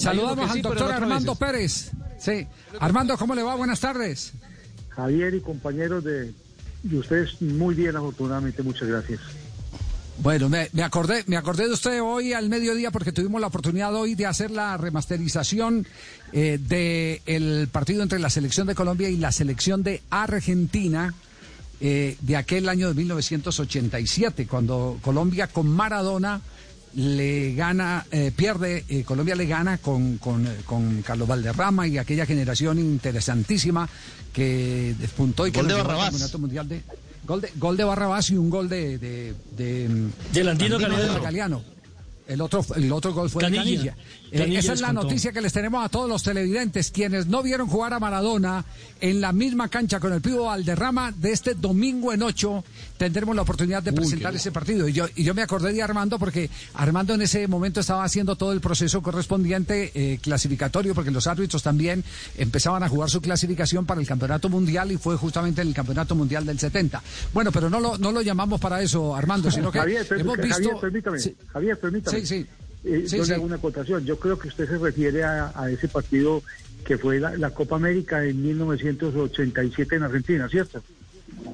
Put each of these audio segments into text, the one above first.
Saludamos al doctor Armando Pérez. Sí. Armando, ¿cómo le va? Buenas tardes. Javier y compañeros de, de ustedes muy bien, afortunadamente. Muchas gracias. Bueno, me, me, acordé, me acordé de usted hoy al mediodía porque tuvimos la oportunidad hoy de hacer la remasterización eh, del partido entre la selección de Colombia y la selección de Argentina eh, de aquel año de 1987, cuando Colombia con Maradona le gana, eh, pierde, eh, Colombia le gana con, con, con, Carlos Valderrama y aquella generación interesantísima que despuntó y que gol nos de Barrabás. campeonato mundial de gol de gol de Barrabás y un gol de de, de, Del Andino Galeano. Galeano. El otro, el otro gol fue Canilla. de Canilla. Eh, esa es la noticia que les tenemos a todos los televidentes, quienes no vieron jugar a Maradona en la misma cancha con el pivo Valderrama de este domingo en ocho, tendremos la oportunidad de presentar ese partido. Y yo, y yo me acordé de Armando porque Armando en ese momento estaba haciendo todo el proceso correspondiente eh, clasificatorio, porque los árbitros también empezaban a jugar su clasificación para el campeonato mundial y fue justamente en el campeonato mundial del 70. Bueno, pero no lo, no lo llamamos para eso, Armando, sino que Javier, hemos Javier, visto... permítame. Sí. Javier, permítame. Sí, sí. Eh, Sí, yo sí. le hago una acotación. Yo creo que usted se refiere a, a ese partido que fue la, la Copa América en 1987 en Argentina, ¿cierto?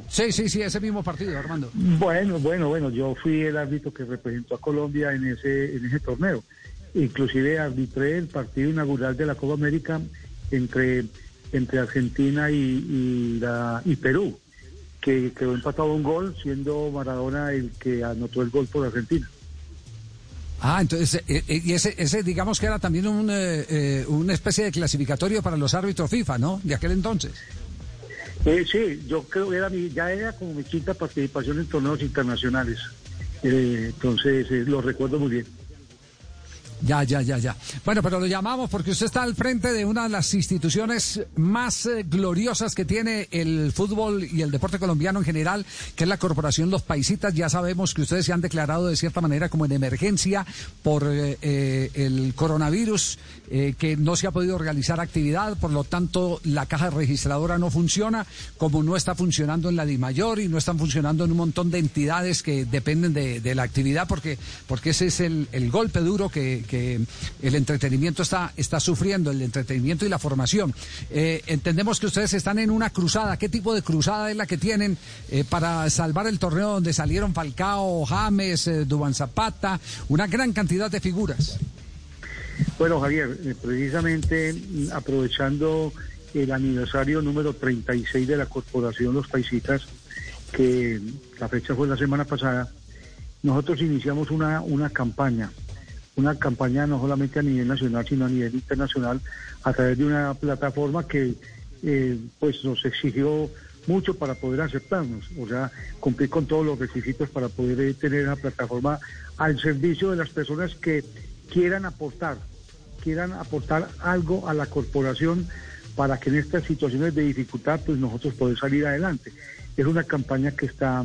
Sí, sí, sí, ese mismo partido, Armando. Bueno, bueno, bueno, yo fui el árbitro que representó a Colombia en ese, en ese torneo. Inclusive arbitré el partido inaugural de la Copa América entre, entre Argentina y, y, la, y Perú, que quedó empatado un gol, siendo Maradona el que anotó el gol por Argentina. Ah, entonces, eh, eh, y ese, ese digamos que era también un, eh, eh, una especie de clasificatorio para los árbitros FIFA, ¿no? De aquel entonces. Sí, yo creo que era mi, ya era como mi quinta participación en torneos internacionales. Entonces, lo recuerdo muy bien. Ya, ya, ya, ya. Bueno, pero lo llamamos porque usted está al frente de una de las instituciones más eh, gloriosas que tiene el fútbol y el deporte colombiano en general, que es la Corporación Los Paisitas. Ya sabemos que ustedes se han declarado de cierta manera como en emergencia por eh, eh, el coronavirus, que no se ha podido realizar actividad, por lo tanto la caja registradora no funciona, como no está funcionando en la DIMAYOR y no están funcionando en un montón de entidades que dependen de, la actividad, porque, porque ese es el golpe duro que, que el entretenimiento está, está sufriendo, el entretenimiento y la formación. Eh, entendemos que ustedes están en una cruzada. ¿Qué tipo de cruzada es la que tienen eh, para salvar el torneo donde salieron Falcao, James, eh, Dubán Zapata, una gran cantidad de figuras? Bueno, Javier, eh, precisamente mm, aprovechando el aniversario número 36 de la Corporación Los Paisitas, que la fecha fue la semana pasada, nosotros iniciamos una, una campaña, una campaña no solamente a nivel nacional, sino a nivel internacional, a través de una plataforma que eh, pues nos exigió mucho para poder aceptarnos, o sea, cumplir con todos los requisitos para poder eh, tener una plataforma al servicio de las personas que quieran aportar, quieran aportar algo a la corporación para que en estas situaciones de dificultad pues nosotros poder salir adelante. Es una campaña que está,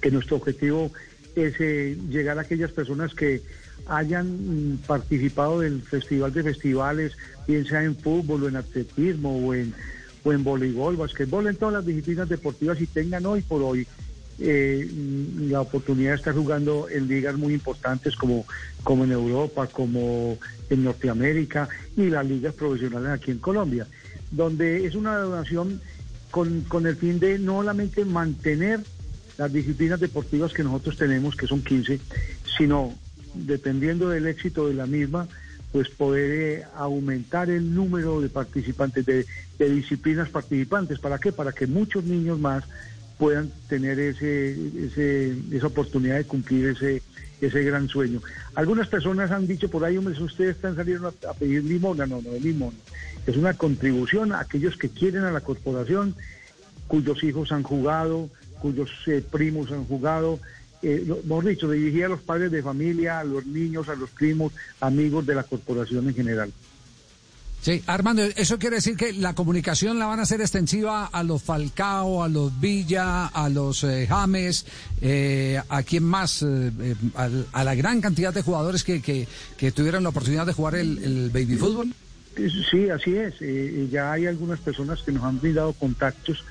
que nuestro objetivo es eh, llegar a aquellas personas que hayan mm, participado del Festival de Festivales, bien sea en fútbol o en atletismo o en, o en voleibol, basquetbol, en todas las disciplinas deportivas y tengan hoy por hoy eh, mm, la oportunidad de estar jugando en ligas muy importantes como, como en Europa, como en Norteamérica y las ligas profesionales aquí en Colombia, donde es una donación con, con el fin de no solamente mantener las disciplinas deportivas que nosotros tenemos, que son 15, sino dependiendo del éxito de la misma, pues poder eh, aumentar el número de participantes, de, de disciplinas participantes. ¿Para qué? Para que muchos niños más puedan tener ese, ese, esa oportunidad de cumplir ese, ese gran sueño. Algunas personas han dicho por ahí, hombre, ustedes están saliendo a, pedir limona, no, no es limona. Es una contribución a aquellos que quieren a la corporación, cuyos hijos han jugado, cuyos eh, primos han jugado, eh, lo- mejor dicho, dirigía a los padres de familia, a los niños, a los primos, amigos de la corporación en general. Sí, Armando, eso quiere decir que la comunicación la van a hacer extensiva a los Falcao, a los Villa, a los eh, James, eh, a quién más, eh, eh, al- a, la gran cantidad de jugadores que, que, que tuvieron la oportunidad de jugar el, el baby fútbol. Sí, así es. Ya hay algunas personas que nos han brindado contactos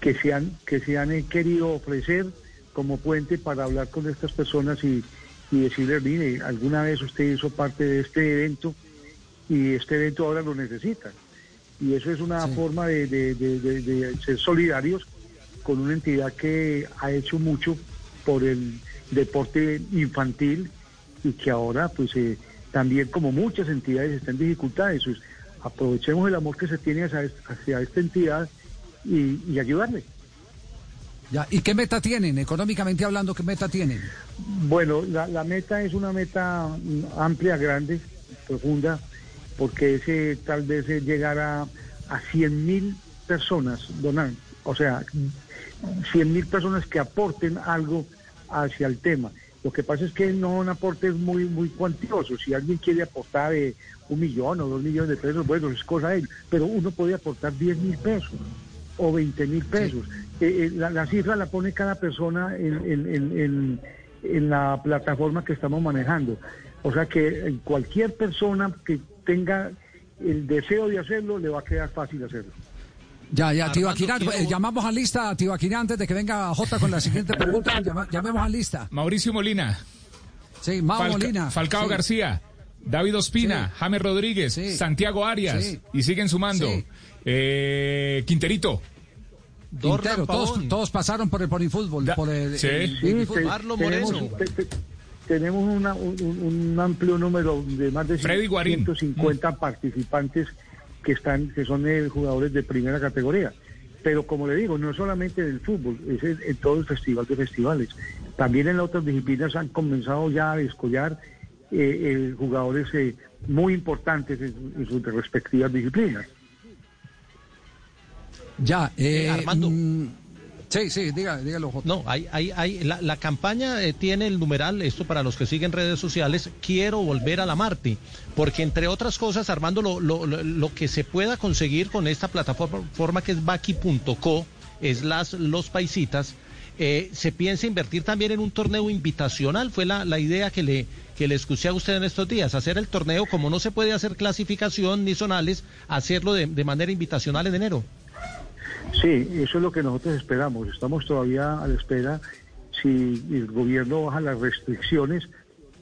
que se han, que se han querido ofrecer como puente para hablar con estas personas y, y decirles, mire, alguna vez usted hizo parte de este evento y este evento ahora lo necesita. Y eso es una forma de, de- de- ser solidarios con una entidad que ha hecho mucho por el deporte infantil y que ahora pues eh, también como muchas entidades están en dificultades, pues, aprovechemos el amor que se tiene hacia, hacia esta entidad y, y ayudarle. ¿Y qué meta tienen? Económicamente hablando, ¿qué meta tienen? Bueno, la, meta es una meta amplia, grande, profunda, porque ese tal vez es llegar a, a 100 mil personas donar, o sea, 100 mil personas que aporten algo hacia el tema. Lo que pasa es que no un aporte es muy muy cuantioso. Si alguien quiere aportar eh, un millón o dos millones de pesos, bueno, es cosa de él. Pero uno puede aportar 10 mil pesos o 20 mil pesos. Eh, eh, la, la cifra la pone cada persona en, en- en- en- en la plataforma que estamos manejando. O sea que eh, cualquier persona que tenga el deseo de hacerlo, le va a quedar fácil hacerlo. Ya, ya, Armando, Tibaquirá, quiero- eh, llamamos a lista a Tibaquirá antes de que venga Jota con la siguiente pregunta. Llamemos a lista. Mauricio Molina, Sí, Mao Falca- Molina. Falcao Sí. García, David Ospina, Sí. James Rodríguez, Sí. Santiago Arias, Sí. y siguen sumando. Sí. Eh, Quinterito. Quintero, todos, pasaron por el ponifútbol, Da- por el, tenemos, Moreno. te- te- tenemos una- un, amplio número de más de Freddy Guarín. 150 participantes que están que son eh, jugadores de primera categoría. Pero como le digo, no solamente en el fútbol, es en, en todo el festival de festivales. También en las otras disciplinas han comenzado ya a descollar eh, eh, jugadores eh, muy importantes en, en sus respectivas disciplinas. Ya, eh, Eh, Armando. mm, sí, sí, diga, dígalo, Jota. No, hay, hay, hay, la, la campaña eh, tiene el numeral, esto para los que siguen redes sociales, quiero volver a la Marti, porque entre otras cosas, Armando, lo, lo, lo- lo que se pueda conseguir con esta plataforma que es baki.co, es las los paisitas, eh, se piensa invertir también en un torneo invitacional, fue la, la idea que le, que le escuché a usted en estos días, hacer el torneo, como no se puede hacer clasificación ni zonales, hacerlo de, de manera invitacional en enero. Sí, eso es lo que nosotros esperamos. Estamos todavía a la espera si el gobierno baja las restricciones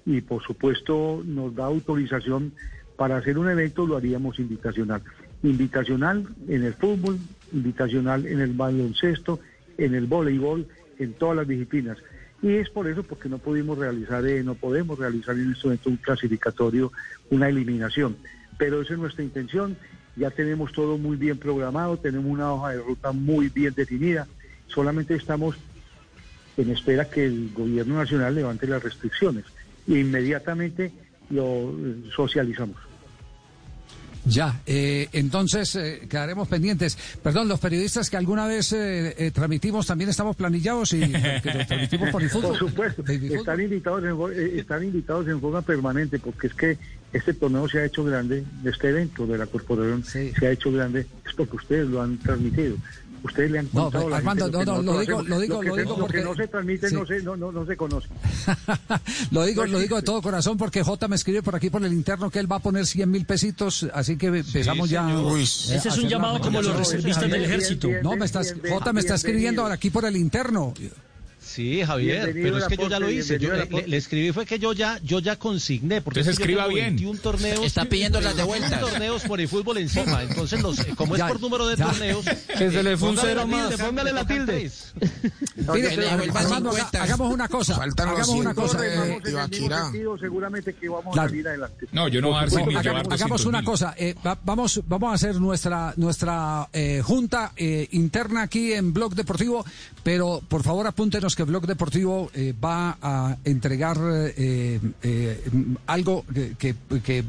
y por supuesto nos da autorización para hacer un evento, lo haríamos invitacional. Invitacional en el fútbol, invitacional en el baloncesto, en el voleibol, en todas las disciplinas. Y es por eso porque no pudimos realizar, eh, no podemos realizar en este momento un clasificatorio, una eliminación. Pero esa es nuestra intención. Ya tenemos todo muy bien programado, tenemos una hoja de ruta muy bien definida. Solamente estamos en espera que el gobierno nacional levante las restricciones. Inmediatamente lo eh, socializamos. Ya, eh, entonces eh, quedaremos pendientes. Perdón, los periodistas que alguna vez eh, eh, transmitimos también estamos planillados y que los transmitimos por el fútbol. Por supuesto, están invitados, en, eh, están invitados en forma permanente porque es que este torneo se ha hecho grande, este evento de la corporación Sí. se ha hecho grande, es porque ustedes lo han transmitido. Ustedes le han No, contado la Armando, gente no, no, lo digo- lo digo- lo digo lo que porque- no se transmite Sí. no, se, no, no, no se conoce. lo digo, lo digo de todo corazón porque J me escribe por aquí por el interno que él va a poner 100 mil pesitos, así que empezamos ya. Uy. eh, Ese es un llamado como los reservistas del ejército. No, me estás, J me está escribiendo ahora aquí por el interno. Sí, Javier, Bienvenido pero es que yo ya lo hice. Yo le, le- escribí fue que yo ya yo ya consigné, porque Entonces escriba bien. 21 torneos. Está pidiendo las de 21 vueltas. torneos por el fútbol encima. Entonces, los, eh, como es Ya, por número de ya. torneos, Que se le fue un póngale cero la tilde, más. Póngale la tilde. Mire, que le devuelva Armando, 50. hagamos una cosa. Faltan los Hagamos una 100 cosa. sentido, seguramente que vamos Claro. a salir adelante. No, yo no voy a dar Bueno, 100 mil, yo voy a hagamos, dar hagamos 200 una cosa, eh, va- vamos, vamos a hacer nuestra nuestra eh, junta eh, interna aquí en Blog Deportivo, pero por favor apúntenos que Blog Deportivo eh, va a entregar eh, eh, algo que,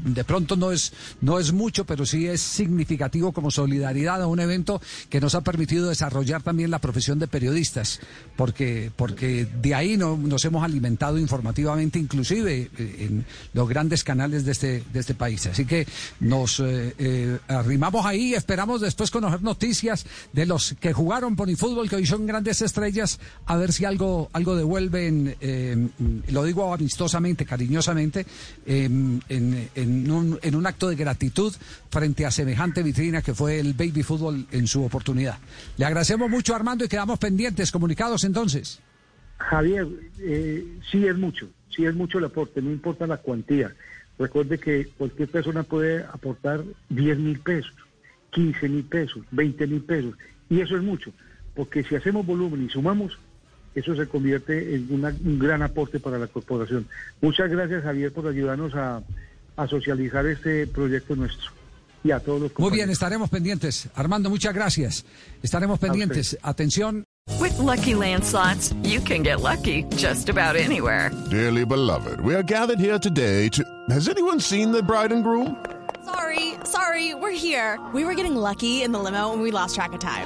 de pronto no es, no es mucho, pero sí es significativo como solidaridad a un evento que nos ha permitido desarrollar también la profesión de periodistas, porque, porque de ahí no- nos hemos alimentado informativamente, inclusive en los grandes canales de este, de este país. Así que nos arrimamos ahí y esperamos después conocer noticias de los que jugaron Fútbol, que hoy son grandes estrellas, a ver si algo, algo devuelven, eh, lo digo amistosamente, cariñosamente, eh, en, en un, en un acto de gratitud frente a semejante vitrina que fue el baby fútbol en su oportunidad. Le agradecemos mucho, Armando, y quedamos pendientes, comunicados entonces. Javier, eh, sí es mucho, sí es mucho el aporte, no importa la cuantía. Recuerde que cualquier persona puede aportar 10 mil pesos, 15 mil pesos, 20 mil pesos, y eso es mucho, porque si hacemos volumen y sumamos, eso se convierte en una- un gran aporte para la corporación. Muchas gracias, Javier, por ayudarnos a, a socializar este proyecto nuestro. Y a todos los Muy bien, estaremos pendientes. Armando, muchas gracias. Estaremos pendientes. Atención. With Lucky Land slots, you can get lucky just about anywhere. Dearly beloved, we are gathered here today to. Has anyone seen the bride and groom? Sorry, sorry, we're here. We were getting lucky in the limo and we lost track of time.